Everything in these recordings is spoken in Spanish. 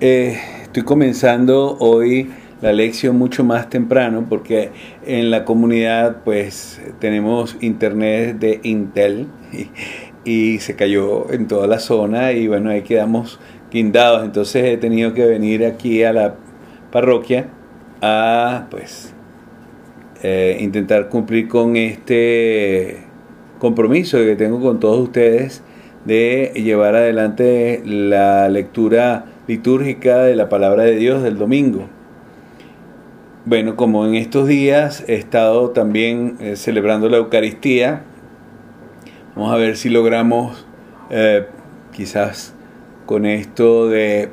Eh, estoy comenzando hoy la lección mucho más temprano porque en la comunidad pues tenemos internet de Intel y, se cayó en toda la zona y bueno ahí quedamos guindados. Entonces he tenido que venir aquí a la parroquia a pues eh, intentar cumplir con este compromiso que tengo con todos ustedes de llevar adelante la lectura litúrgica de la palabra de Dios del domingo. Bueno, como en estos días he estado también eh, celebrando la Eucaristía, vamos a ver si logramos eh, quizás con esto de,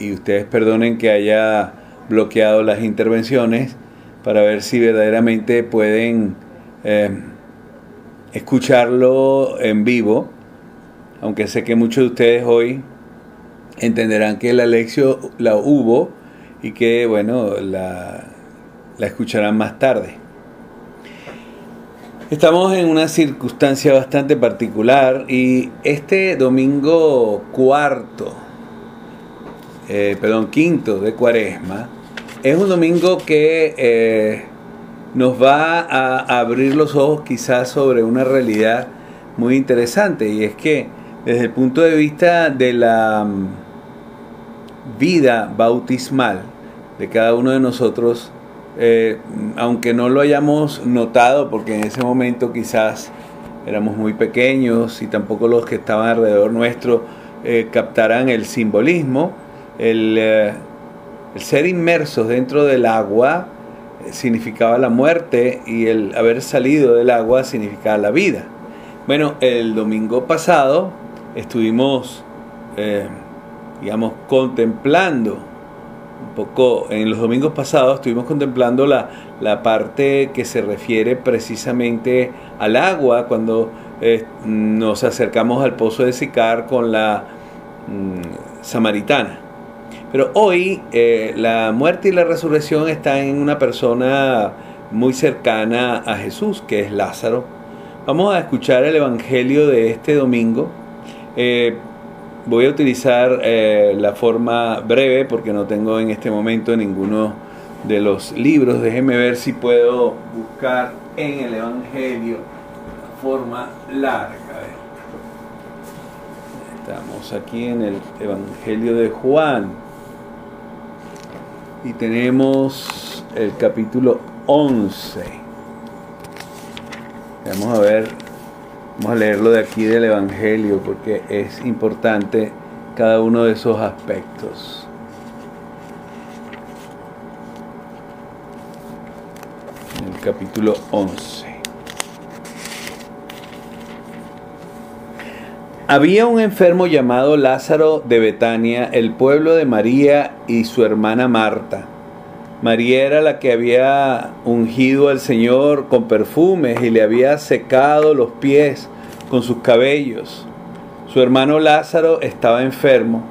y ustedes perdonen que haya bloqueado las intervenciones, para ver si verdaderamente pueden eh, escucharlo en vivo, aunque sé que muchos de ustedes hoy entenderán que la lección la hubo y que, bueno, la, la escucharán más tarde. Estamos en una circunstancia bastante particular y este domingo cuarto, eh, perdón, quinto de cuaresma, es un domingo que eh, nos va a abrir los ojos quizás sobre una realidad muy interesante y es que desde el punto de vista de la vida bautismal de cada uno de nosotros, eh, aunque no lo hayamos notado, porque en ese momento quizás éramos muy pequeños y tampoco los que estaban alrededor nuestro eh, captaran el simbolismo, el, eh, el, ser inmersos dentro del agua significaba la muerte y el haber salido del agua significaba la vida. Bueno, el domingo pasado estuvimos digamos, contemplando un poco, en los domingos pasados estuvimos contemplando la, la parte que se refiere precisamente al agua, cuando eh, nos acercamos al pozo de Sicar con la mm, samaritana. Pero hoy eh, la muerte y la resurrección están en una persona muy cercana a Jesús, que es Lázaro. Vamos a escuchar el Evangelio de este domingo. Eh, Voy a utilizar eh, la forma breve porque no tengo en este momento ninguno de los libros. Déjenme ver si puedo buscar en el Evangelio la forma larga. Estamos aquí en el Evangelio de Juan y tenemos el capítulo 11. Vamos a ver Vamos a leerlo de aquí del Evangelio porque es importante cada uno de esos aspectos. En el capítulo 11. Había un enfermo llamado Lázaro de Betania, el pueblo de María y su hermana Marta. María era la que había ungido al Señor con perfumes y le había secado los pies con sus cabellos. Su hermano Lázaro estaba enfermo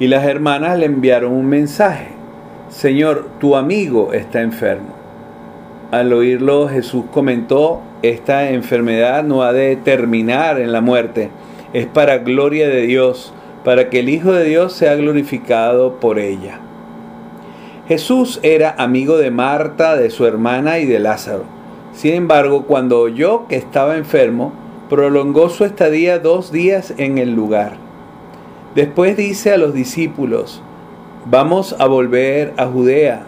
y las hermanas le enviaron un mensaje. Señor, tu amigo está enfermo. Al oírlo Jesús comentó, esta enfermedad no ha de terminar en la muerte, es para gloria de Dios, para que el Hijo de Dios sea glorificado por ella. Jesús era amigo de Marta, de su hermana y de Lázaro. Sin embargo, cuando oyó que estaba enfermo, prolongó su estadía dos días en el lugar. Después dice a los discípulos, vamos a volver a Judea.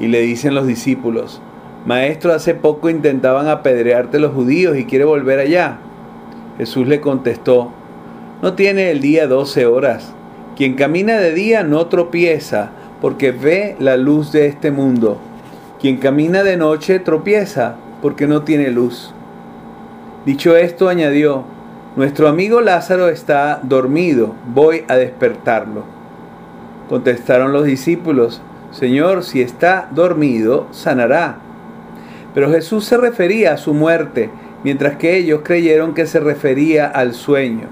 Y le dicen los discípulos, Maestro, hace poco intentaban apedrearte los judíos y quiere volver allá. Jesús le contestó, no tiene el día doce horas. Quien camina de día no tropieza, porque ve la luz de este mundo. Quien camina de noche tropieza porque no tiene luz. Dicho esto, añadió, Nuestro amigo Lázaro está dormido, voy a despertarlo. Contestaron los discípulos, Señor, si está dormido, sanará. Pero Jesús se refería a su muerte, mientras que ellos creyeron que se refería al sueño.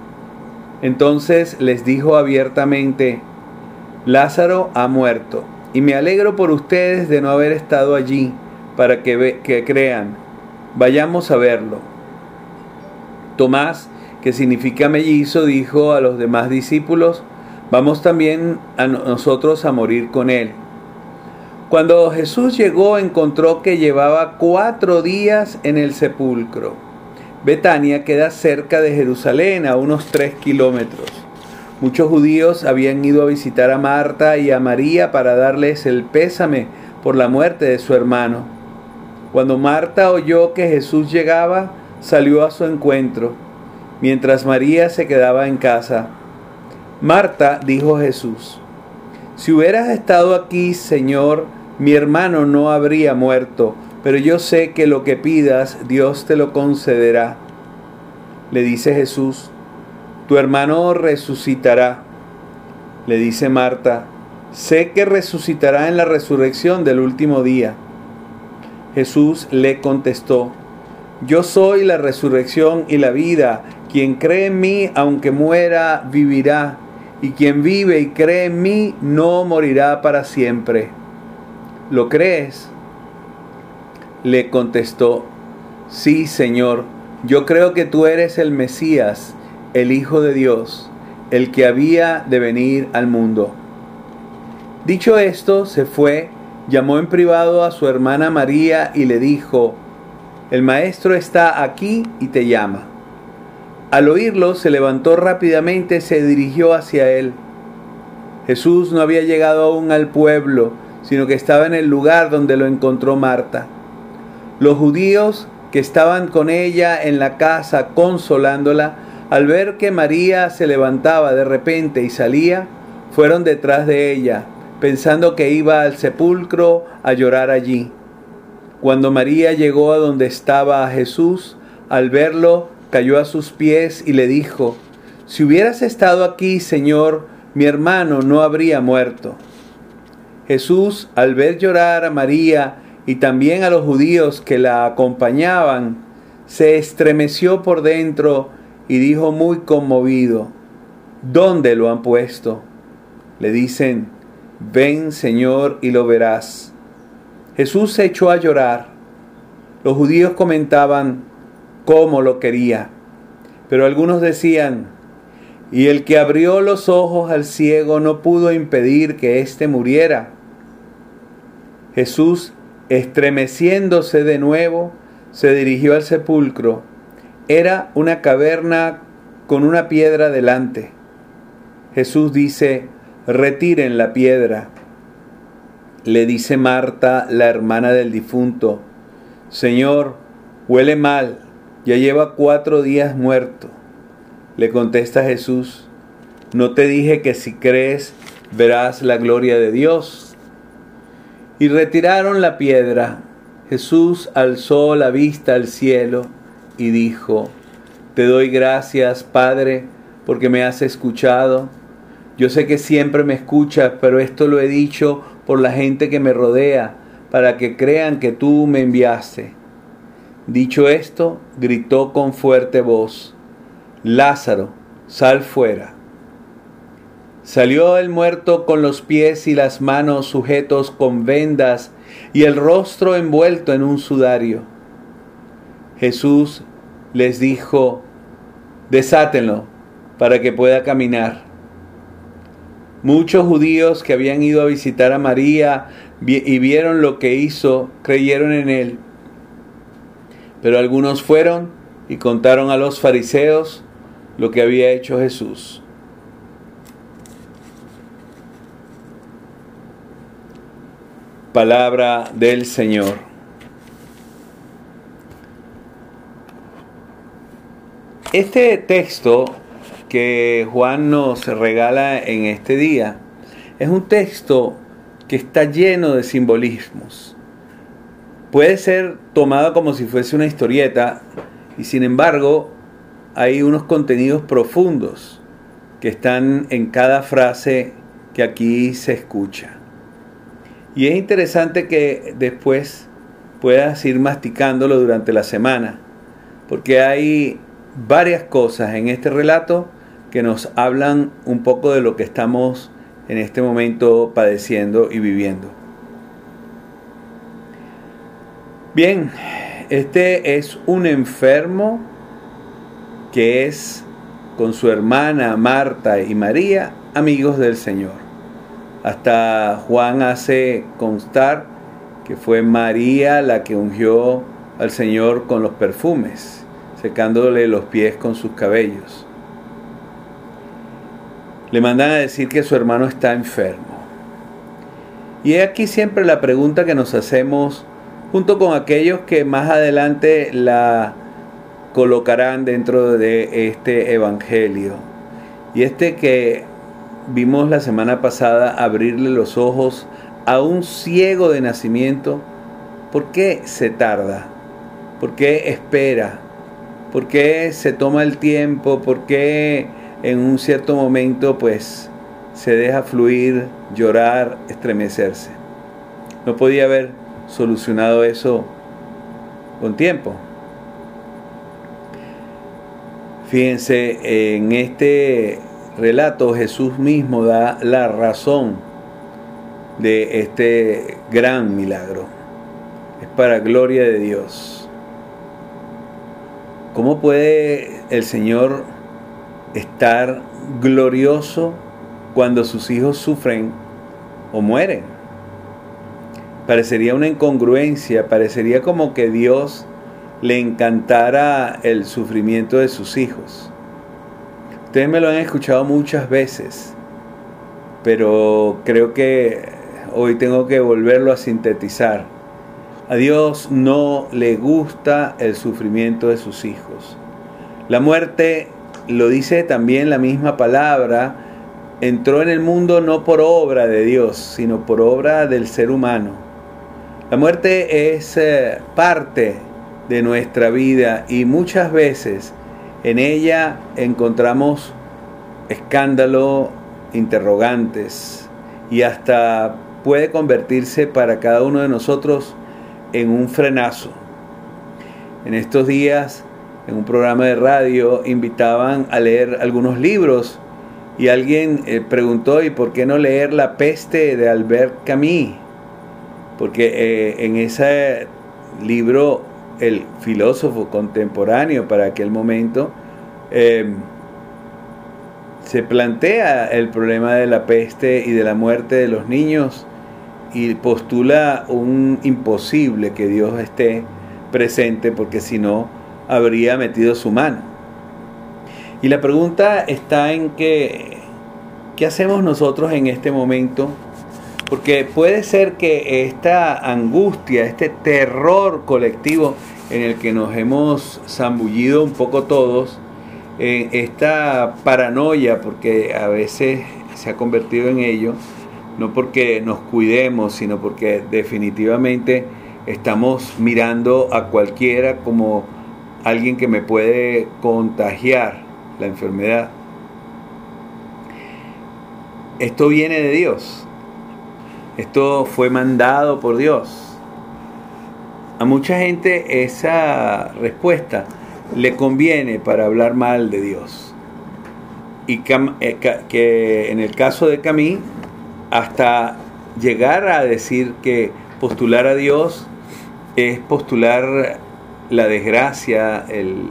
Entonces les dijo abiertamente, Lázaro ha muerto, y me alegro por ustedes de no haber estado allí para que, que crean. Vayamos a verlo. Tomás, que significa mellizo, dijo a los demás discípulos, vamos también a nosotros a morir con Él. Cuando Jesús llegó encontró que llevaba cuatro días en el sepulcro. Betania queda cerca de Jerusalén, a unos tres kilómetros. Muchos judíos habían ido a visitar a Marta y a María para darles el pésame por la muerte de su hermano. Cuando Marta oyó que Jesús llegaba, salió a su encuentro, mientras María se quedaba en casa. Marta dijo Jesús, si hubieras estado aquí, Señor, mi hermano no habría muerto, pero yo sé que lo que pidas, Dios te lo concederá. Le dice Jesús, tu hermano resucitará. Le dice Marta, sé que resucitará en la resurrección del último día. Jesús le contestó, yo soy la resurrección y la vida. Quien cree en mí, aunque muera, vivirá. Y quien vive y cree en mí, no morirá para siempre. ¿Lo crees? Le contestó, sí, Señor, yo creo que tú eres el Mesías, el Hijo de Dios, el que había de venir al mundo. Dicho esto, se fue, llamó en privado a su hermana María y le dijo, el maestro está aquí y te llama. Al oírlo, se levantó rápidamente se dirigió hacia él. Jesús no había llegado aún al pueblo, sino que estaba en el lugar donde lo encontró Marta. Los judíos que estaban con ella en la casa consolándola, al ver que María se levantaba de repente y salía, fueron detrás de ella, pensando que iba al sepulcro a llorar allí. Cuando María llegó a donde estaba Jesús, al verlo, cayó a sus pies y le dijo, Si hubieras estado aquí, Señor, mi hermano no habría muerto. Jesús, al ver llorar a María y también a los judíos que la acompañaban, se estremeció por dentro y dijo muy conmovido, ¿dónde lo han puesto? Le dicen, ven Señor y lo verás. Jesús se echó a llorar. Los judíos comentaban cómo lo quería, pero algunos decían, y el que abrió los ojos al ciego no pudo impedir que éste muriera. Jesús, estremeciéndose de nuevo, se dirigió al sepulcro. Era una caverna con una piedra delante. Jesús dice, retiren la piedra le dice Marta, la hermana del difunto, Señor, huele mal, ya lleva cuatro días muerto. Le contesta Jesús, ¿no te dije que si crees verás la gloria de Dios? Y retiraron la piedra. Jesús alzó la vista al cielo y dijo, Te doy gracias, Padre, porque me has escuchado. Yo sé que siempre me escuchas, pero esto lo he dicho por la gente que me rodea, para que crean que tú me enviaste. Dicho esto, gritó con fuerte voz, Lázaro, sal fuera. Salió el muerto con los pies y las manos sujetos con vendas y el rostro envuelto en un sudario. Jesús les dijo, desátenlo para que pueda caminar. Muchos judíos que habían ido a visitar a María y vieron lo que hizo, creyeron en él. Pero algunos fueron y contaron a los fariseos lo que había hecho Jesús. Palabra del Señor. Este texto que Juan nos regala en este día es un texto que está lleno de simbolismos. Puede ser tomado como si fuese una historieta y sin embargo hay unos contenidos profundos que están en cada frase que aquí se escucha. Y es interesante que después puedas ir masticándolo durante la semana, porque hay varias cosas en este relato que nos hablan un poco de lo que estamos en este momento padeciendo y viviendo. Bien, este es un enfermo que es con su hermana Marta y María amigos del Señor. Hasta Juan hace constar que fue María la que ungió al Señor con los perfumes, secándole los pies con sus cabellos. Le mandan a decir que su hermano está enfermo. Y he aquí siempre la pregunta que nos hacemos junto con aquellos que más adelante la colocarán dentro de este evangelio. Y este que vimos la semana pasada abrirle los ojos a un ciego de nacimiento, ¿por qué se tarda? ¿Por qué espera? ¿Por qué se toma el tiempo? ¿Por qué en un cierto momento pues se deja fluir, llorar, estremecerse? No podía haber solucionado eso con tiempo. Fíjense, en este relato Jesús mismo da la razón de este gran milagro. Es para gloria de Dios. ¿Cómo puede el Señor estar glorioso cuando sus hijos sufren o mueren? Parecería una incongruencia, parecería como que Dios le encantara el sufrimiento de sus hijos. Ustedes me lo han escuchado muchas veces, pero creo que hoy tengo que volverlo a sintetizar. A Dios no le gusta el sufrimiento de sus hijos. La muerte, lo dice también la misma palabra, entró en el mundo no por obra de Dios, sino por obra del ser humano. La muerte es eh, parte de nuestra vida y muchas veces en ella encontramos escándalo, interrogantes y hasta puede convertirse para cada uno de nosotros en un frenazo. En estos días, en un programa de radio, invitaban a leer algunos libros y alguien eh, preguntó, ¿y por qué no leer La peste de Albert Camus? Porque eh, en ese libro el filósofo contemporáneo para aquel momento eh, se plantea el problema de la peste y de la muerte de los niños y postula un imposible que Dios esté presente porque si no habría metido su mano. Y la pregunta está en que, ¿qué hacemos nosotros en este momento? Porque puede ser que esta angustia, este terror colectivo en el que nos hemos zambullido un poco todos, en esta paranoia, porque a veces se ha convertido en ello, no porque nos cuidemos, sino porque definitivamente estamos mirando a cualquiera como alguien que me puede contagiar la enfermedad. Esto viene de Dios. Esto fue mandado por Dios. A mucha gente esa respuesta le conviene para hablar mal de Dios. Y eh, que en el caso de Camille hasta llegar a decir que postular a Dios es postular la desgracia, el,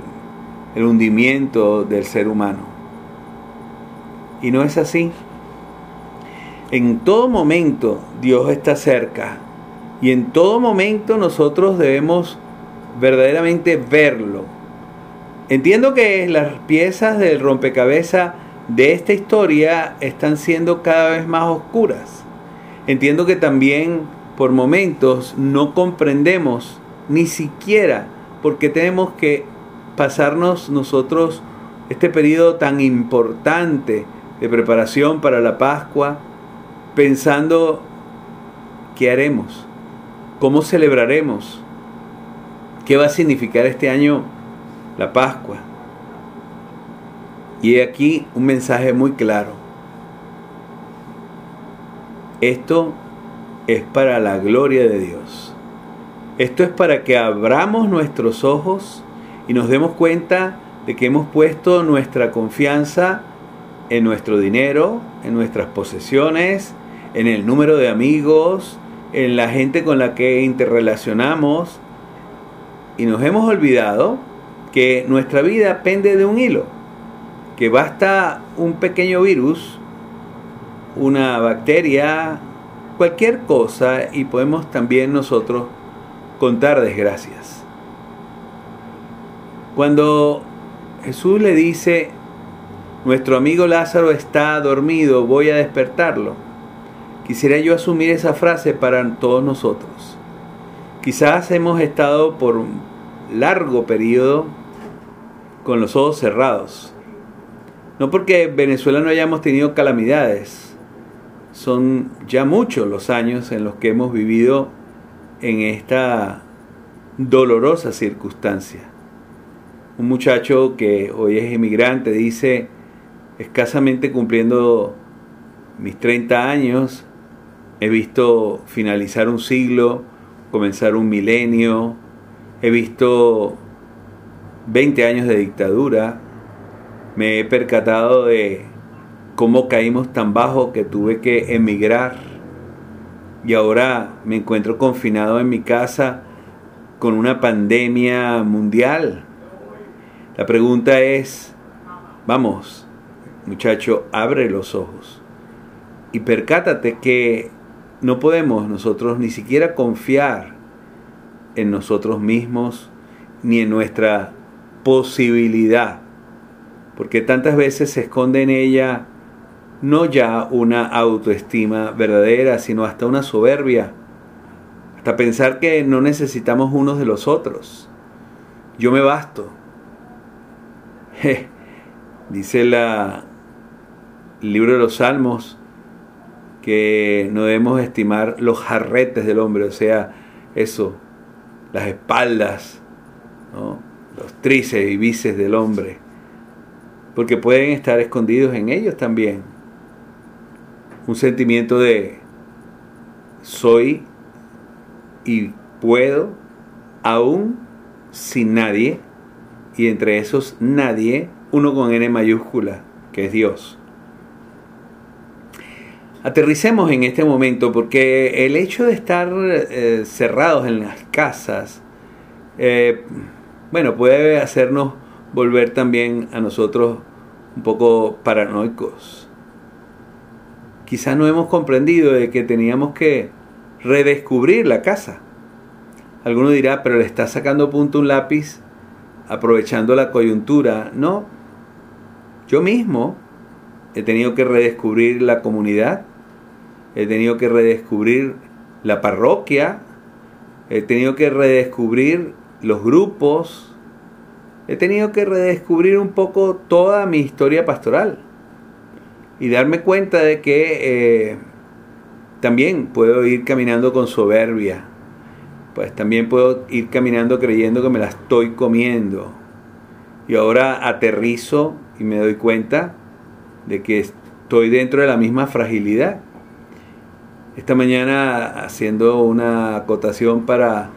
hundimiento del ser humano. Y no es así. En todo momento Dios está cerca y en todo momento nosotros debemos verdaderamente verlo. Entiendo que las piezas del rompecabezas de esta historia están siendo cada vez más oscuras. Entiendo que también por momentos no comprendemos ni siquiera por qué tenemos que pasarnos nosotros este periodo tan importante de preparación para la Pascua pensando qué haremos, cómo celebraremos, qué va a significar este año la Pascua. Y aquí un mensaje muy claro. Esto es para la gloria de Dios. Esto es para que abramos nuestros ojos y nos demos cuenta de que hemos puesto nuestra confianza en nuestro dinero, en nuestras posesiones, en el número de amigos, en la gente con la que interrelacionamos y nos hemos olvidado que nuestra vida pende de un hilo que basta un pequeño virus una bacteria, cualquier cosa y podemos también nosotros contar desgracias. Cuando Jesús le dice, nuestro amigo Lázaro está dormido, voy a despertarlo, quisiera yo asumir esa frase para todos nosotros. Quizás hemos estado por un largo periodo con los ojos cerrados. No porque Venezuela no hayamos tenido calamidades, son ya muchos los años en los que hemos vivido en esta dolorosa circunstancia. Un muchacho que hoy es inmigrante dice, escasamente cumpliendo mis 30 años, he visto finalizar un siglo, comenzar un milenio, he visto 20 años de dictadura, me he percatado de cómo caímos tan bajo que tuve que emigrar y ahora me encuentro confinado en mi casa con una pandemia mundial. La pregunta es, vamos, muchacho, abre los ojos y percátate que no podemos nosotros ni siquiera confiar en nosotros mismos ni en nuestra posibilidad, porque tantas veces se esconde en ella no ya una autoestima verdadera, sino hasta una soberbia, hasta pensar que no necesitamos unos de los otros. Yo me basto. dice la, el libro de los Salmos que no debemos estimar los jarretes del hombre, o sea, eso, las espaldas, los tríceps y bíceps del hombre, porque pueden estar escondidos en ellos también un sentimiento de soy y puedo aún sin nadie y entre esos nadie uno con N mayúscula que es Dios. Aterricemos en este momento porque el hecho de estar eh, cerrados en las casas, eh, bueno, puede hacernos volver también a nosotros un poco paranoicos quizás no hemos comprendido de que teníamos que redescubrir la casa. Alguno dirá, pero le está sacando punto un lápiz aprovechando la coyuntura. No, yo mismo he tenido que redescubrir la comunidad, he tenido que redescubrir la parroquia, he tenido que redescubrir los grupos, he tenido que redescubrir un poco toda mi historia pastoral y darme cuenta de que eh, también puedo ir caminando con soberbia, pues también puedo ir caminando creyendo que me la estoy comiendo. Y ahora aterrizo y me doy cuenta de que estoy dentro de la misma fragilidad. Esta mañana haciendo una acotación para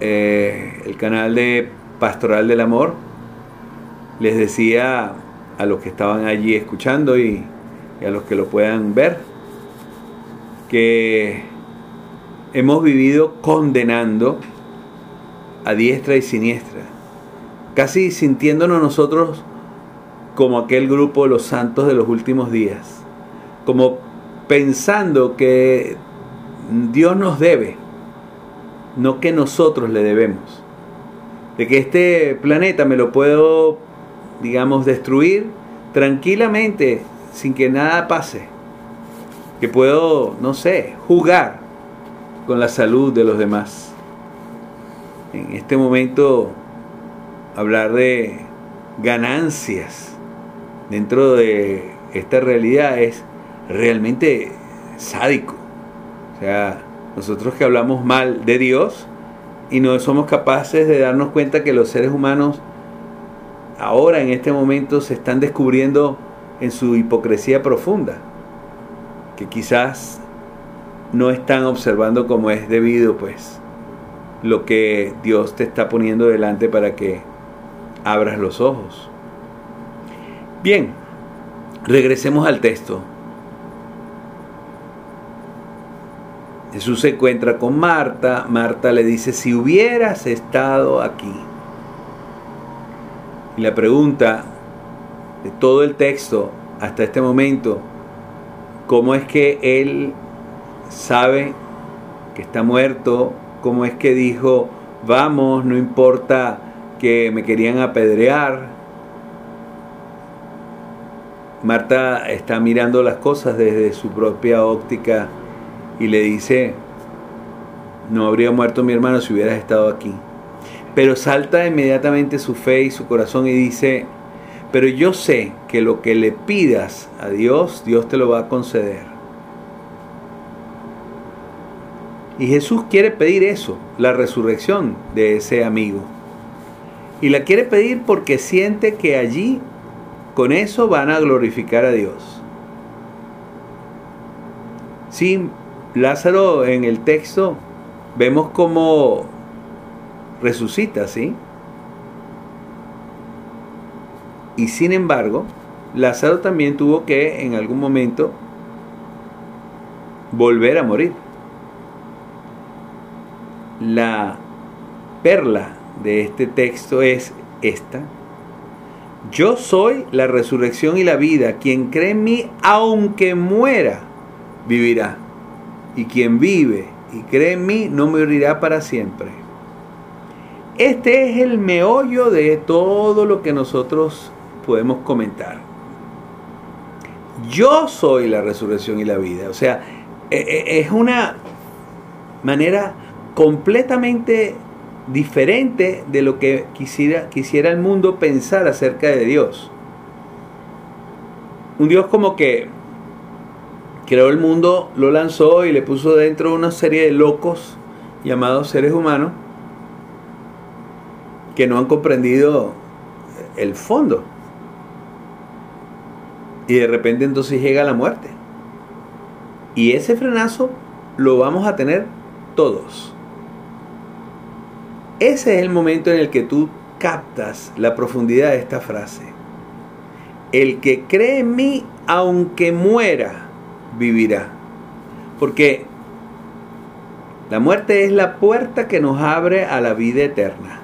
eh, el canal de Pastoral del Amor, les decía a los que estaban allí escuchando y a los que lo puedan ver, que hemos vivido condenando a diestra y siniestra, casi sintiéndonos nosotros como aquel grupo de los santos de los últimos días, como pensando que Dios nos debe, no que nosotros le debemos, de que este planeta me lo puedo, digamos, destruir tranquilamente sin que nada pase. Que puedo, no sé, jugar con la salud de los demás. En este momento, hablar de ganancias dentro de esta realidad es realmente sádico. O sea, nosotros que hablamos mal de Dios y no somos capaces de darnos cuenta que los seres humanos ahora en este momento se están descubriendo en su hipocresía profunda, que quizás no están observando como es debido, pues, lo que Dios te está poniendo delante para que abras los ojos. Bien, regresemos al texto. Jesús se encuentra con Marta. Marta le dice, si hubieras estado aquí. Y la pregunta de todo el texto hasta este momento cómo es que él sabe que está muerto, cómo es que dijo, vamos, no importa que me querían apedrear. Marta está mirando las cosas desde su propia óptica y le dice, no habría muerto mi hermano si hubieras estado aquí. Pero salta inmediatamente su fe y su corazón y dice, pero yo sé que lo que le pidas a Dios, Dios te lo va a conceder. Y Jesús quiere pedir eso, la resurrección de ese amigo. Y la quiere pedir porque siente que allí, con eso, van a glorificar a Dios. Sí, Lázaro en el texto vemos cómo resucita, ¿sí? Y sin embargo, Lázaro también tuvo que en algún momento volver a morir. La perla de este texto es esta. Yo soy la resurrección y la vida. Quien cree en mí, aunque muera, vivirá. Y quien vive y cree en mí, no morirá para siempre. Este es el meollo de todo lo que nosotros podemos comentar. Yo soy la resurrección y la vida. O sea, e, e, es una manera completamente diferente de lo que quisiera, quisiera el mundo pensar acerca de Dios. Un Dios como que creó el mundo, lo lanzó y le puso dentro una serie de locos llamados seres humanos que no han comprendido el fondo. Y de repente entonces llega la muerte. Y ese frenazo lo vamos a tener todos. Ese es el momento en el que tú captas la profundidad de esta frase. El que cree en mí, aunque muera, vivirá. Porque la muerte es la puerta que nos abre a la vida eterna.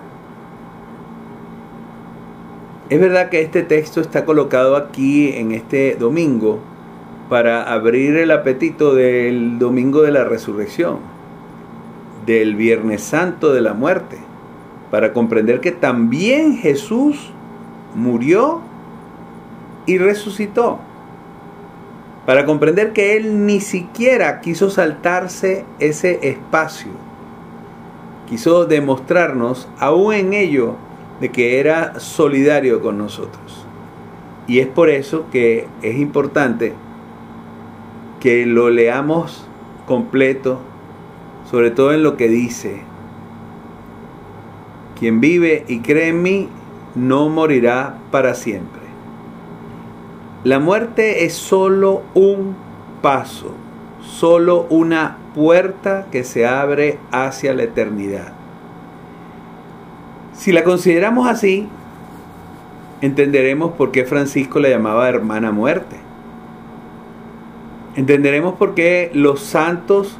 Es verdad que este texto está colocado aquí en este domingo para abrir el apetito del domingo de la resurrección, del Viernes Santo de la muerte para comprender que también Jesús murió y resucitó. Para comprender que Él ni siquiera quiso saltarse ese espacio. Quiso demostrarnos, aún en ello, de que era solidario con nosotros. Y es por eso que es importante que lo leamos completo, sobre todo en lo que dice quien vive y cree en mí no morirá para siempre. La muerte es solo un paso, solo una puerta que se abre hacia la eternidad. Si la consideramos así, entenderemos por qué Francisco la llamaba hermana muerte. Entenderemos por qué los santos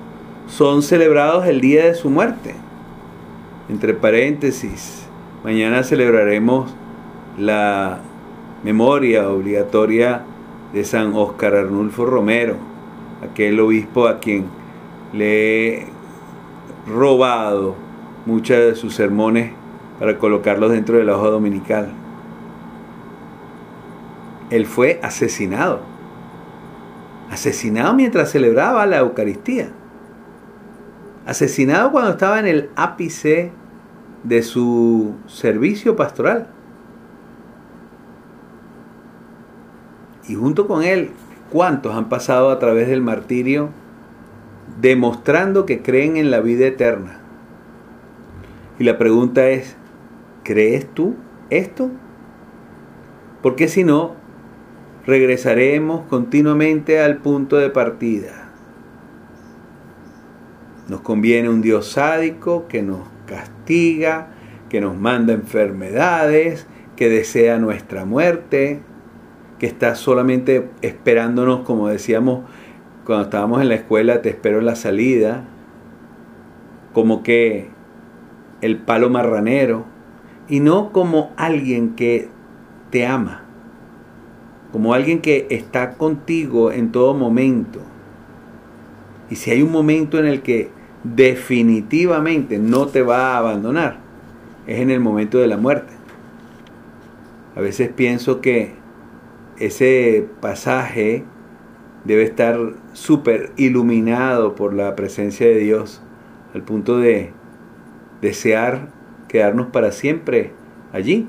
son celebrados el día de su muerte entre paréntesis, mañana celebraremos la memoria obligatoria de San Óscar Arnulfo Romero, aquel obispo a quien le he robado muchos de sus sermones para colocarlos dentro de la hoja dominical. Él fue asesinado, asesinado mientras celebraba la Eucaristía, asesinado cuando estaba en el ápice de su servicio pastoral. Y junto con él, ¿cuántos han pasado a través del martirio demostrando que creen en la vida eterna? Y la pregunta es, ¿crees tú esto? Porque si no, regresaremos continuamente al punto de partida. Nos conviene un Dios sádico que nos castiga, que nos manda enfermedades, que desea nuestra muerte, que está solamente esperándonos, como decíamos cuando estábamos en la escuela, te espero en la salida, como que el palo marranero, y no como alguien que te ama, como alguien que está contigo en todo momento. Y si hay un momento en el que definitivamente no te va a abandonar, es en el momento de la muerte. A veces pienso que ese pasaje debe estar súper iluminado por la presencia de Dios, al punto de desear quedarnos para siempre allí.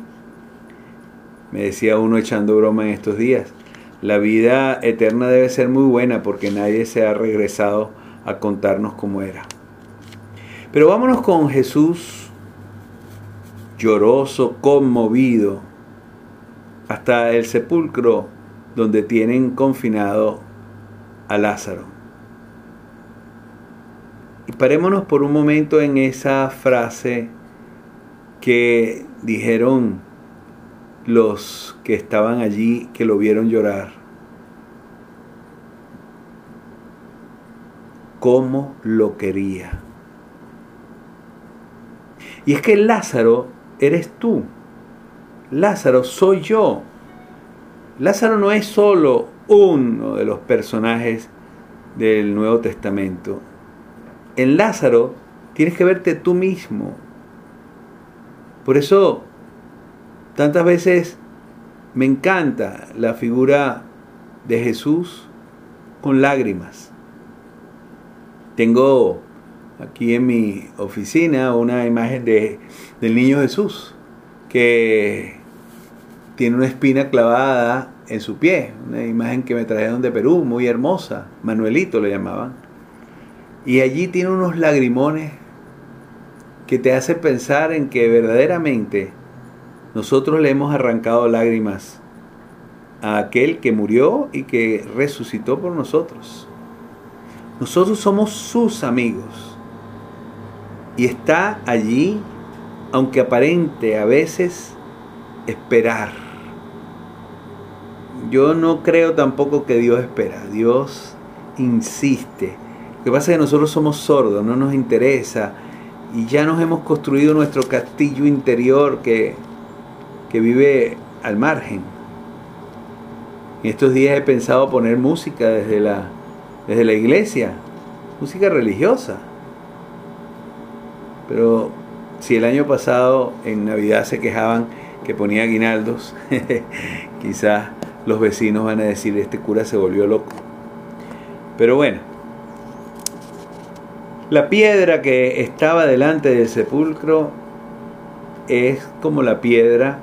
Me decía uno echando broma en estos días, la vida eterna debe ser muy buena porque nadie se ha regresado a contarnos cómo era. Pero vámonos con Jesús lloroso, conmovido, hasta el sepulcro donde tienen confinado a Lázaro. Y parémonos por un momento en esa frase que dijeron los que estaban allí, que lo vieron llorar. Cómo lo quería. Y es que Lázaro eres tú. Lázaro soy yo. Lázaro no es solo uno de los personajes del Nuevo Testamento. En Lázaro tienes que verte tú mismo. Por eso tantas veces me encanta la figura de Jesús con lágrimas. Tengo aquí en mi oficina una imagen de, del niño Jesús que tiene una espina clavada en su pie, una imagen que me trajeron de Perú, muy hermosa, Manuelito lo llamaban. Y allí tiene unos lagrimones que te hace pensar en que verdaderamente nosotros le hemos arrancado lágrimas a aquel que murió y que resucitó por nosotros. Nosotros somos sus amigos. Y está allí, aunque aparente a veces, esperar yo no creo tampoco que Dios espera, Dios insiste. Lo que pasa es que nosotros somos sordos, no nos interesa y ya nos hemos construido nuestro castillo interior que, que vive al margen. En estos días he pensado poner música desde la, desde la iglesia, música religiosa. Pero si el año pasado en Navidad se quejaban que ponía aguinaldos, quizás los vecinos van a decir, este cura se volvió loco. Pero bueno, la piedra que estaba delante del sepulcro es como la piedra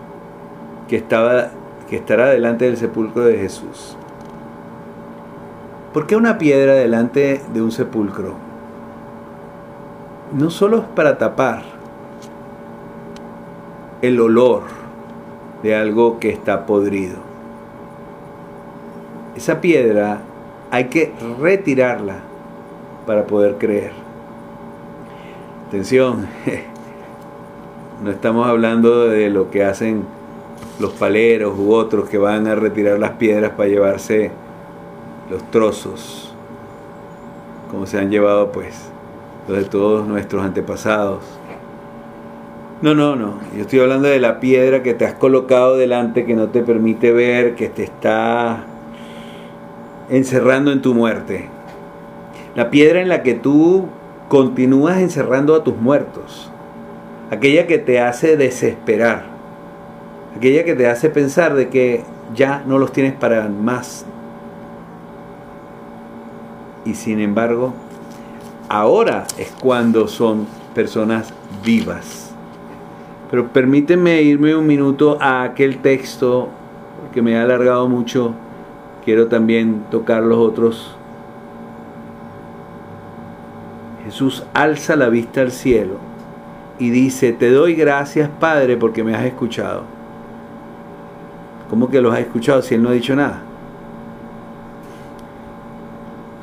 que, estaba, que estará delante del sepulcro de Jesús. ¿Por qué una piedra delante de un sepulcro? No solo es para tapar el olor de algo que está podrido, esa piedra hay que retirarla para poder creer. Atención, no estamos hablando de lo que hacen los paleros u otros que van a retirar las piedras para llevarse los trozos, como se han llevado pues los de todos nuestros antepasados. No, no, no. Yo estoy hablando de la piedra que te has colocado delante que no te permite ver, que te está encerrando en tu muerte. La piedra en la que tú continúas encerrando a tus muertos. Aquella que te hace desesperar. Aquella que te hace pensar de que ya no los tienes para más. Y sin embargo, ahora es cuando son personas vivas. Pero permíteme irme un minuto a aquel texto que me ha alargado mucho quiero también tocar los otros. Jesús alza la vista al cielo y dice, te doy gracias Padre porque me has escuchado. ¿Cómo que los has escuchado si Él no ha dicho nada?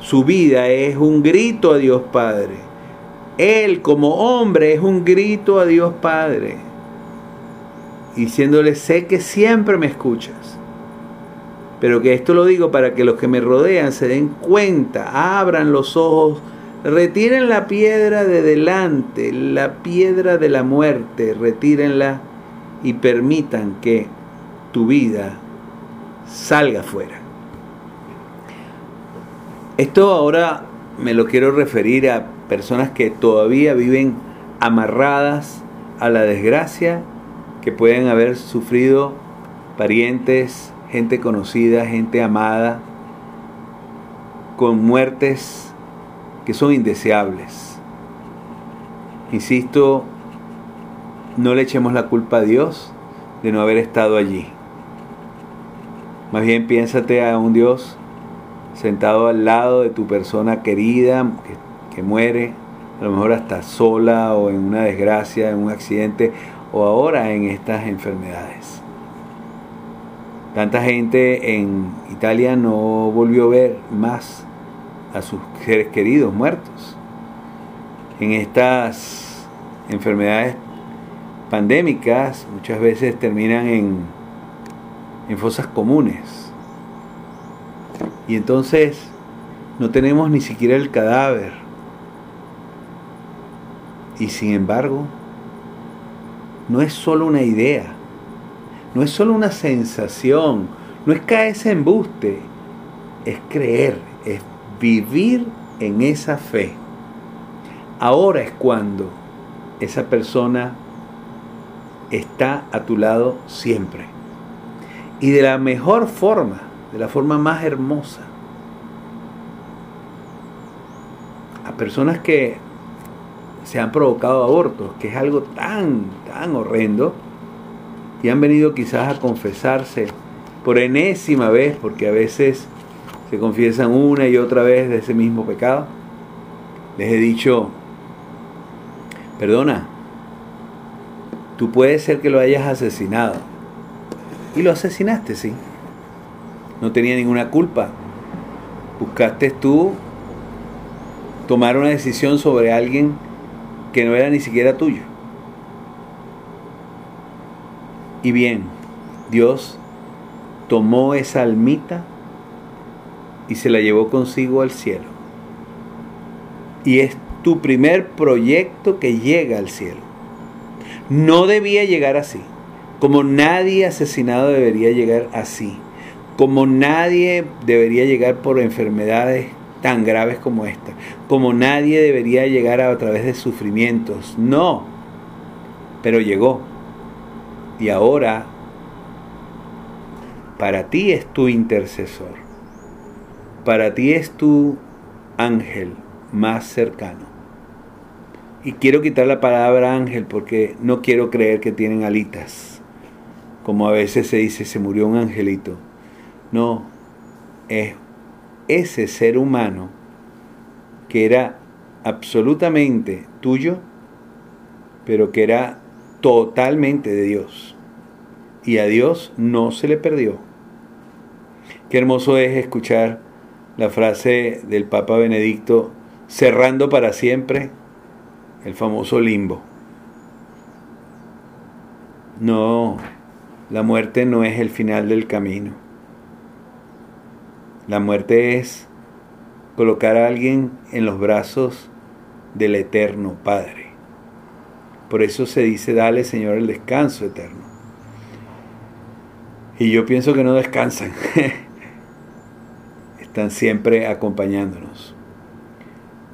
Su vida es un grito a Dios Padre. Él como hombre es un grito a Dios Padre. Diciéndole, sé que siempre me escuchas. Pero que esto lo digo para que los que me rodean se den cuenta, abran los ojos, retiren la piedra de delante, la piedra de la muerte, retírenla y permitan que tu vida salga fuera. Esto ahora me lo quiero referir a personas que todavía viven amarradas a la desgracia que pueden haber sufrido parientes, gente conocida, gente amada, con muertes que son indeseables. Insisto, no le echemos la culpa a Dios de no haber estado allí. Más bien piénsate a un Dios sentado al lado de tu persona querida que, que muere, a lo mejor hasta sola o en una desgracia, en un accidente o ahora en estas enfermedades. Tanta gente en Italia no volvió a ver más a sus seres queridos muertos. En estas enfermedades pandémicas muchas veces terminan en, en fosas comunes. Y entonces no tenemos ni siquiera el cadáver. Y sin embargo, no es solo una idea, no es solo una sensación, no es caerse embuste, es creer, es vivir en esa fe. Ahora es cuando esa persona está a tu lado siempre. Y de la mejor forma, de la forma más hermosa. A personas que se han provocado abortos, que es algo tan, tan horrendo, y han venido quizás a confesarse por enésima vez, porque a veces se confiesan una y otra vez de ese mismo pecado. Les he dicho, perdona, tú puedes ser que lo hayas asesinado. Y lo asesinaste, sí. No tenía ninguna culpa. Buscaste tú tomar una decisión sobre alguien que no era ni siquiera tuyo. Y bien, Dios tomó esa almita y se la llevó consigo al cielo. Y es tu primer proyecto que llega al cielo. No debía llegar así, como nadie asesinado debería llegar así, como nadie debería llegar por enfermedades tan graves como esta, como nadie debería llegar a, través de sufrimientos, no, pero llegó. Y ahora, para ti es tu intercesor para ti es tu ángel más cercano. Y quiero quitar la palabra ángel porque no quiero creer que tienen alitas. Como a veces se dice, se murió un angelito. No, es ese ser humano que era absolutamente tuyo, pero que era totalmente de Dios. Y a Dios no se le perdió. Qué hermoso es escuchar la frase del Papa Benedicto, cerrando para siempre el famoso limbo. No, la muerte no es el final del camino. La muerte es colocar a alguien en los brazos del eterno Padre. Por eso se dice, dale Señor el descanso eterno. Y yo pienso que no descansan. están siempre acompañándonos.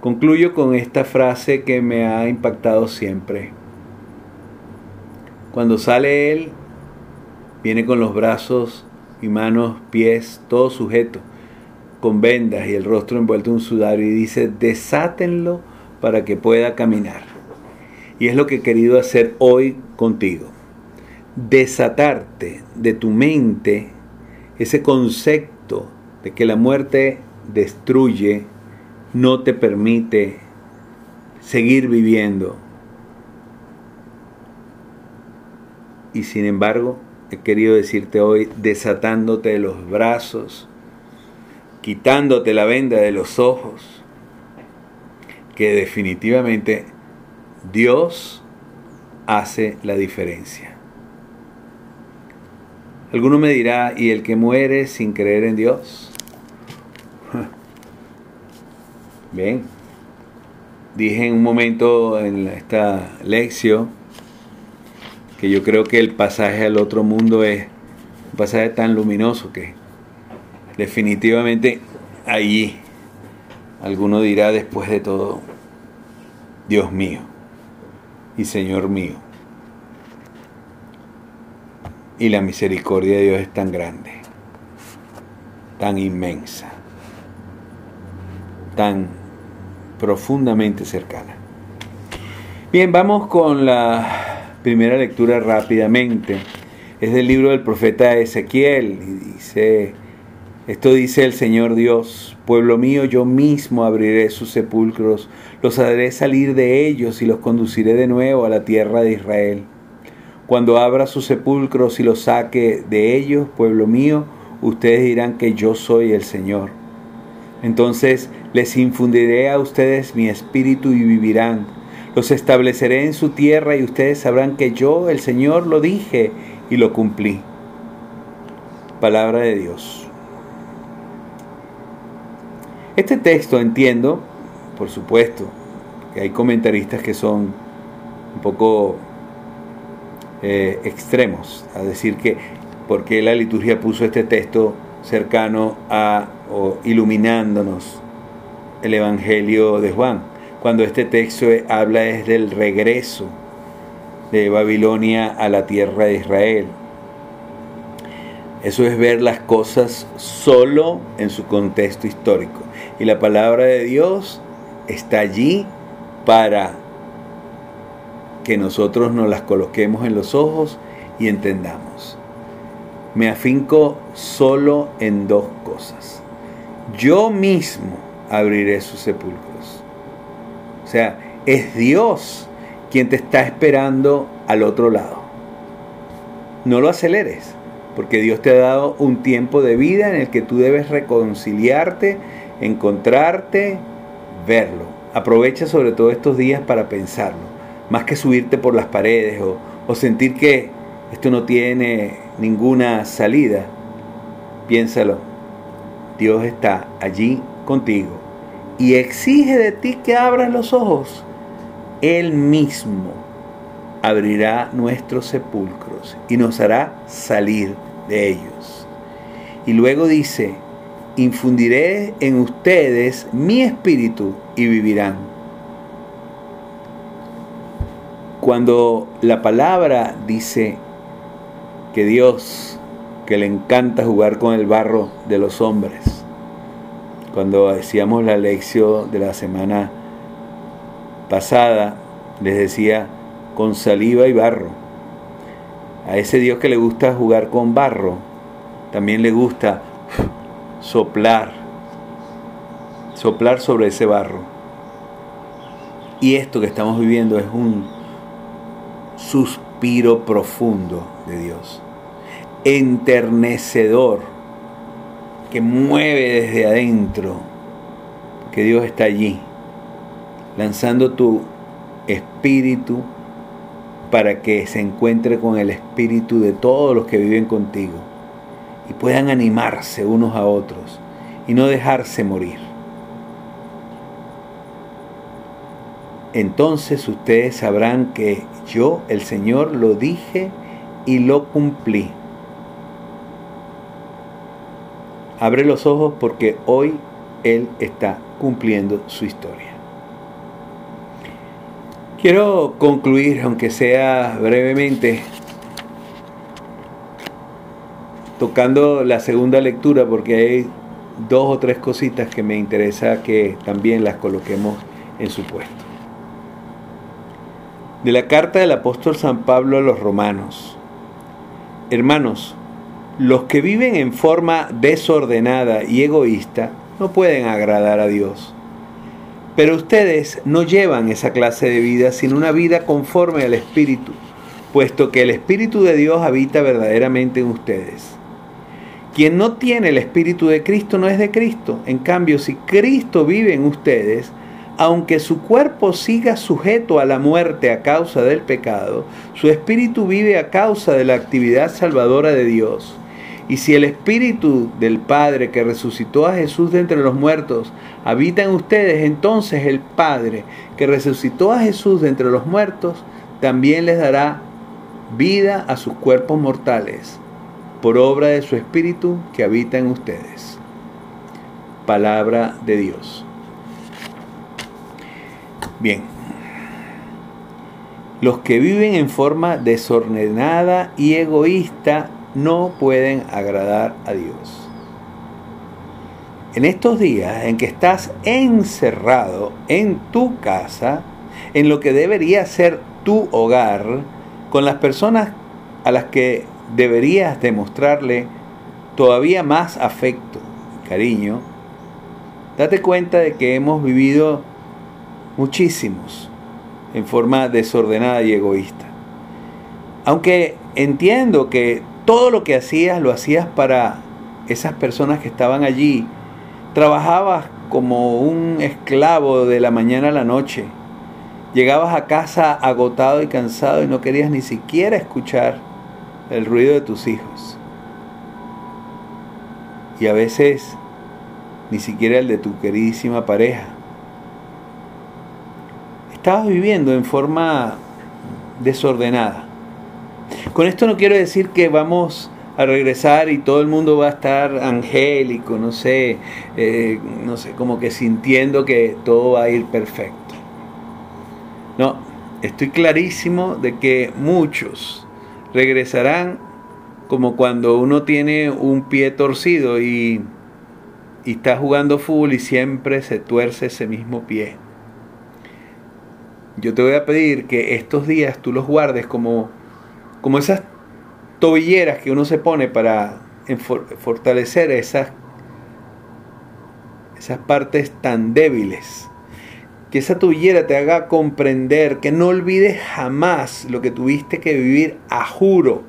Concluyo con esta frase que me ha impactado siempre. Cuando sale Él, viene con los brazos y manos, pies, todo sujeto, con vendas y el rostro envuelto en un sudario y dice, desátenlo para que pueda caminar. Y es lo que he querido hacer hoy contigo. Desatarte de tu mente ese concepto de que la muerte destruye, no te permite seguir viviendo. Y sin embargo, he querido decirte hoy, desatándote de los brazos, quitándote la venda de los ojos, que definitivamente Dios hace la diferencia. Alguno me dirá, ¿y el que muere sin creer en Dios? Bien, dije en un momento en esta lección que yo creo que el pasaje al otro mundo es un pasaje tan luminoso que definitivamente allí alguno dirá después de todo, Dios mío y Señor mío. Y la misericordia de Dios es tan grande, tan inmensa, tan profundamente cercana. Bien, vamos con la primera lectura rápidamente. Es del libro del profeta Ezequiel y dice, esto dice el Señor Dios, pueblo mío, yo mismo abriré sus sepulcros, los haré salir de ellos y los conduciré de nuevo a la tierra de Israel. Cuando abra sus sepulcros y los saque de ellos, pueblo mío, ustedes dirán que yo soy el Señor. Entonces les infundiré a ustedes mi espíritu y vivirán. Los estableceré en su tierra y ustedes sabrán que yo, el Señor, lo dije y lo cumplí. Palabra de Dios. Este texto entiendo, por supuesto, que hay comentaristas que son un poco eh, extremos, a decir que porque la liturgia puso este texto cercano a iluminándonos el Evangelio de Juan, cuando este texto habla es del regreso de Babilonia a la tierra de Israel. Eso es ver las cosas solo en su contexto histórico. Y la palabra de Dios está allí para que nosotros nos las coloquemos en los ojos y entendamos. Me afinco solo en dos cosas. Yo mismo abriré sus sepulcros. O sea, es Dios quien te está esperando al otro lado. No lo aceleres, porque Dios te ha dado un tiempo de vida en el que tú debes reconciliarte, encontrarte, verlo. Aprovecha sobre todo estos días para pensarlo más que subirte por las paredes o, sentir que esto no tiene ninguna salida, piénsalo. Dios está allí contigo y exige de ti que abras los ojos. Él mismo abrirá nuestros sepulcros y nos hará salir de ellos. Y luego dice, infundiré en ustedes mi espíritu y vivirán. Cuando la palabra dice que Dios, que le encanta jugar con el barro de los hombres, cuando decíamos la lección de la semana pasada, les decía con saliva y barro. A ese Dios que le gusta jugar con barro, también le gusta soplar, soplar sobre ese barro. Y esto que estamos viviendo es un suspiro profundo de Dios, enternecedor, que mueve desde adentro, que Dios está allí, lanzando tu espíritu para que se encuentre con el espíritu de todos los que viven contigo puedan animarse unos a otros y no dejarse morir. entonces ustedes sabrán que yo, el Señor, lo dije y lo cumplí. Abre los ojos porque hoy Él está cumpliendo su historia. Quiero concluir, aunque sea brevemente, tocando la segunda lectura porque hay dos o tres cositas que me interesa que también las coloquemos en su puesto de la carta del apóstol San Pablo a los romanos. Hermanos, los que viven en forma desordenada y egoísta no pueden agradar a Dios. Pero ustedes no llevan esa clase de vida, sino una vida conforme al Espíritu, puesto que el Espíritu de Dios habita verdaderamente en ustedes. Quien no tiene el Espíritu de Cristo no es de Cristo. En cambio, si Cristo vive en ustedes, aunque su cuerpo siga sujeto a la muerte a causa del pecado, su espíritu vive a causa de la actividad salvadora de Dios. Y si el espíritu del Padre que resucitó a Jesús de entre los muertos habita en ustedes, entonces el Padre que resucitó a Jesús de entre los muertos también les dará vida a sus cuerpos mortales por obra de su espíritu que habita en ustedes. palabra de Dios. Bien, los que viven en forma desordenada y egoísta no pueden agradar a Dios. En estos días en que estás encerrado en tu casa, en lo que debería ser tu hogar, con las personas a las que deberías demostrarle todavía más afecto cariño, date cuenta de que hemos vivido muchísimos en forma desordenada y egoísta. Aunque entiendo que todo lo que hacías lo hacías para esas personas que estaban allí, trabajabas como un esclavo de la mañana a la noche. Llegabas a casa agotado y cansado y no querías ni siquiera escuchar el ruido de tus hijos. Y a veces ni siquiera el de tu queridísima pareja estabas viviendo en forma desordenada. Con esto no quiero decir que vamos a regresar y todo el mundo va a estar angélico, no sé, eh, no sé, como que sintiendo que todo va a ir perfecto. No, estoy clarísimo de que muchos regresarán como cuando uno tiene un pie torcido y, está jugando fútbol y siempre se tuerce ese mismo pie yo te voy a pedir que estos días tú los guardes como, como esas tobilleras que uno se pone para fortalecer esas, esas partes tan débiles. Que esa tobillera te haga comprender que no olvides jamás lo que tuviste que vivir a juro.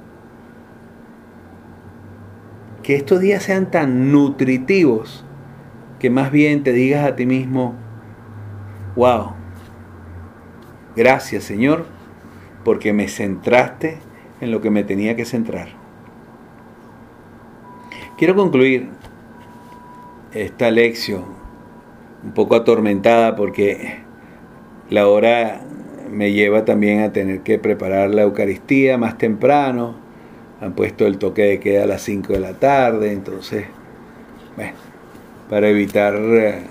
Que estos días sean tan nutritivos que más bien te digas a ti mismo, wow, Gracias Señor, porque me centraste en lo que me tenía que centrar. Quiero concluir esta lección un poco atormentada porque la hora me lleva también a tener que preparar la Eucaristía más temprano. Han puesto el toque de queda a las 5 de la tarde, entonces, bueno, para evitar eh,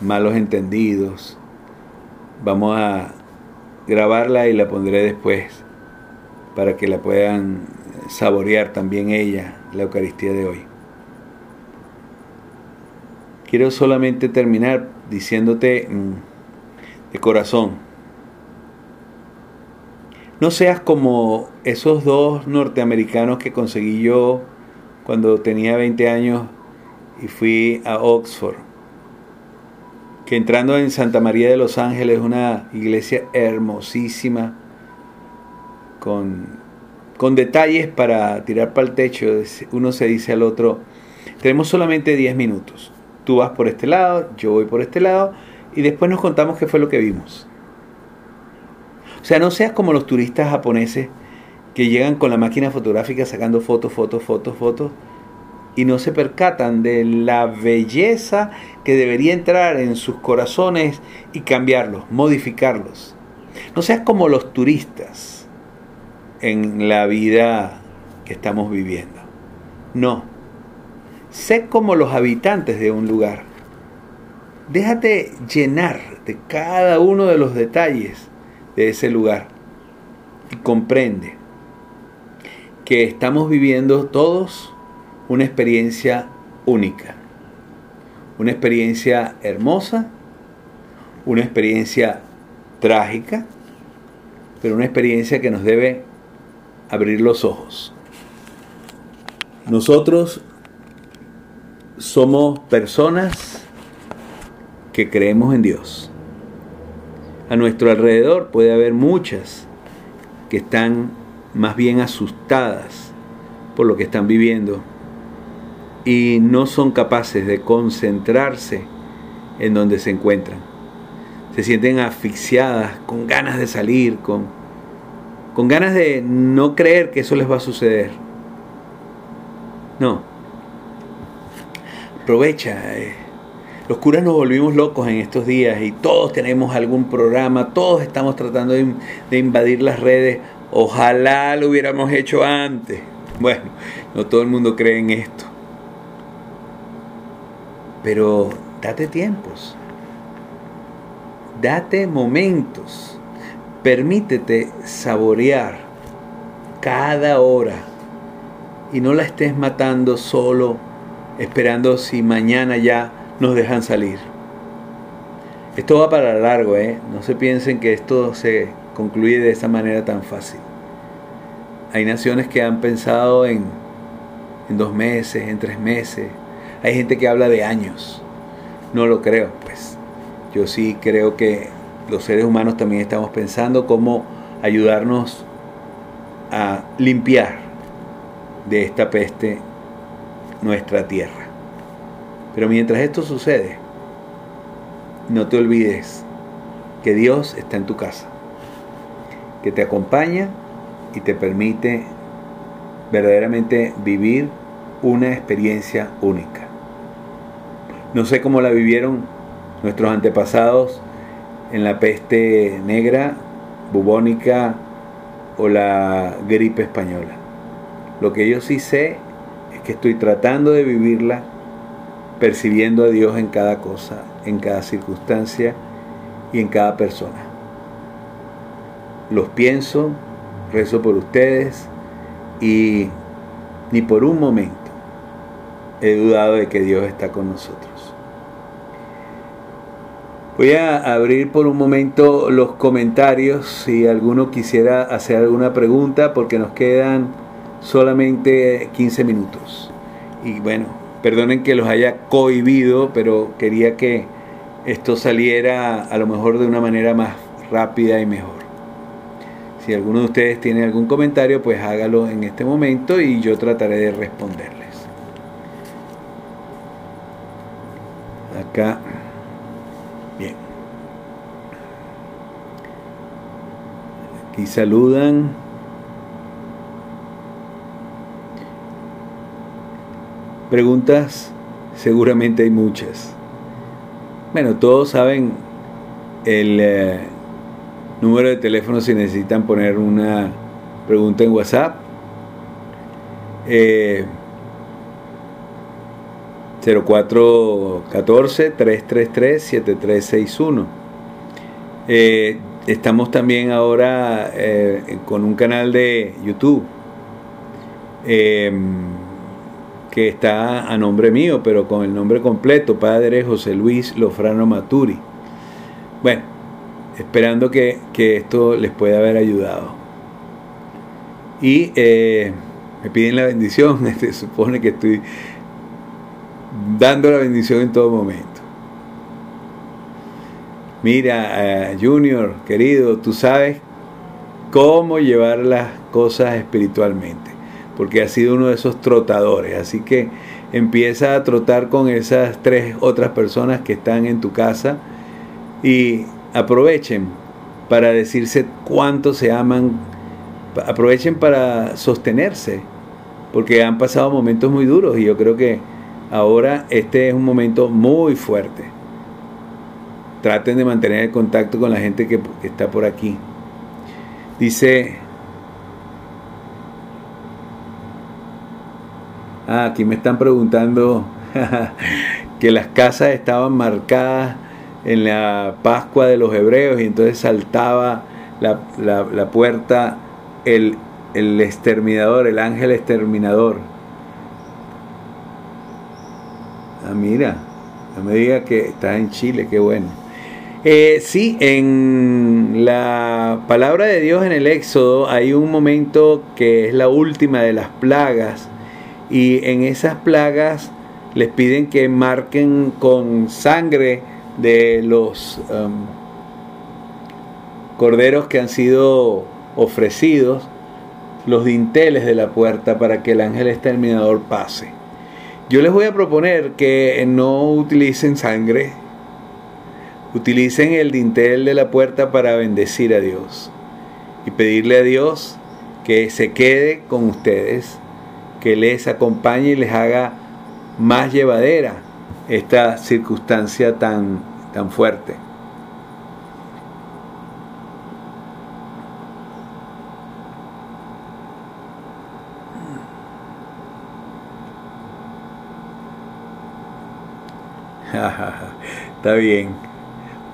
malos entendidos, Vamos a grabarla y la pondré después para que la puedan saborear también ella, la Eucaristía de hoy. Quiero solamente terminar diciéndote mm, de corazón, no seas como esos dos norteamericanos que conseguí yo cuando tenía 20 años y fui a Oxford que entrando en Santa María de los Ángeles, una iglesia hermosísima, con, con detalles para tirar para el techo, uno se dice al otro, tenemos solamente 10 minutos, tú vas por este lado, yo voy por este lado, y después nos contamos qué fue lo que vimos. O sea, no seas como los turistas japoneses que llegan con la máquina fotográfica sacando fotos, fotos, fotos, fotos, y no se percatan de la belleza que debería entrar en sus corazones y cambiarlos, modificarlos. No seas como los turistas en la vida que estamos viviendo. No. Sé como los habitantes de un lugar. Déjate llenar de cada uno de los detalles de ese lugar y comprende que estamos viviendo todos una experiencia única, una experiencia hermosa, una experiencia trágica, pero una experiencia que nos debe abrir los ojos. Nosotros somos personas que creemos en Dios. A nuestro alrededor puede haber muchas que están más bien asustadas por lo que están viviendo y no son capaces de concentrarse en donde se encuentran. Se sienten asfixiadas, con ganas de salir, con, con ganas de no creer que eso les va a suceder. No. Aprovecha. Eh. Los curas nos volvimos locos en estos días y todos tenemos algún programa, todos estamos tratando de, de invadir las redes. Ojalá lo hubiéramos hecho antes. Bueno, no todo el mundo cree en esto. Pero date tiempos. Date momentos. Permítete saborear cada hora y no la estés matando solo esperando si mañana ya nos dejan salir. Esto va para largo, ¿eh? No se piensen que esto se concluye de esa manera tan fácil. Hay naciones que han pensado en, en dos meses, en tres meses. Hay gente que habla de años. No lo creo, pues. Yo sí creo que los seres humanos también estamos pensando cómo ayudarnos a limpiar de esta peste nuestra tierra. Pero mientras esto sucede, no te olvides que Dios está en tu casa, que te acompaña y te permite verdaderamente vivir una experiencia única. No sé cómo la vivieron nuestros antepasados en la peste negra, bubónica o la gripe española. Lo que yo sí sé que estoy tratando de vivirla percibiendo a Dios en cada cosa, en cada circunstancia y en cada persona. Los pienso, rezo por ustedes y ni por un momento he dudado de que Dios está con nosotros. Voy a abrir por un momento los comentarios si alguno quisiera hacer alguna pregunta porque nos quedan solamente 15 minutos. Y bueno, perdonen que los haya cohibido, pero quería que esto saliera a lo mejor de una manera más rápida y mejor. Si alguno de ustedes tiene algún comentario, pues hágalo en este momento y yo trataré de responderles. Acá Aquí saludan. Preguntas, seguramente hay muchas. Bueno, todos saben el eh, número de teléfono si necesitan poner una pregunta en WhatsApp. Eh, 0414-333-7361. Eh, Estamos también ahora eh, con un canal de YouTube em, que está a nombre mío, pero con el nombre completo, Padre José Luis Lofrano Maturi. Bueno, esperando que, esto les pueda haber ayudado. Y eh, me piden la bendición, se supone que estoy dando la bendición en todo momento. Mira, eh, Junior, querido, tú sabes cómo llevar las cosas espiritualmente, porque has sido uno de esos trotadores, así que empieza a trotar con esas tres otras personas que están en tu casa y aprovechen para decirse cuánto se aman, aprovechen para sostenerse, porque han pasado momentos muy duros y yo creo que ahora este es un momento muy fuerte. Traten de mantener el contacto con la gente que, está por aquí. Dice, ah, aquí me están preguntando que las casas estaban marcadas en la Pascua de los Hebreos y entonces saltaba la, puerta el, el exterminador, el ángel exterminador. Ah, mira, no me diga que estás en Chile, qué bueno. Eh, sí, en la palabra de Dios en el Éxodo hay un momento que es la última de las plagas y en esas plagas les piden que marquen con sangre de los um, corderos que han sido ofrecidos los dinteles de la puerta para que el ángel exterminador pase. Yo les voy a proponer que no utilicen sangre, utilicen el dintel de la puerta para bendecir a Dios y pedirle a Dios que se quede con ustedes, que les acompañe y les haga más llevadera esta circunstancia tan, tan fuerte. Está bien.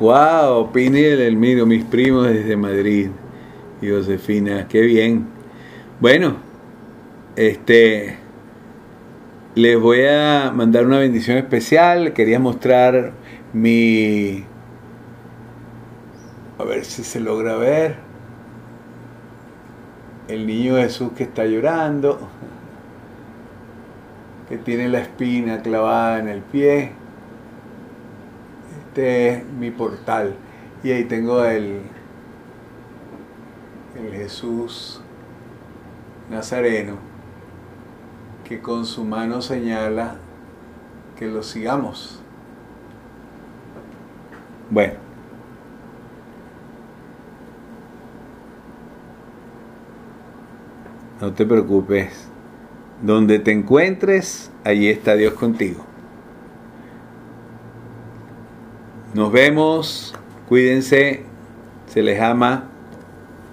Wow, Pini el Elmiro, mis primos desde Madrid. Y Josefina, qué bien. Bueno, este les voy a mandar una bendición especial. Quería mostrar mi a ver si se logra ver. El niño Jesús que está llorando, que tiene la espina clavada en el pie. Este es mi portal. Y ahí tengo el, el Jesús Nazareno, que con su mano señala que lo sigamos. Bueno. No te preocupes. Donde te encuentres, allí está Dios contigo. Nos vemos. Cuídense. Se les ama.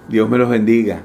Dios me los bendiga.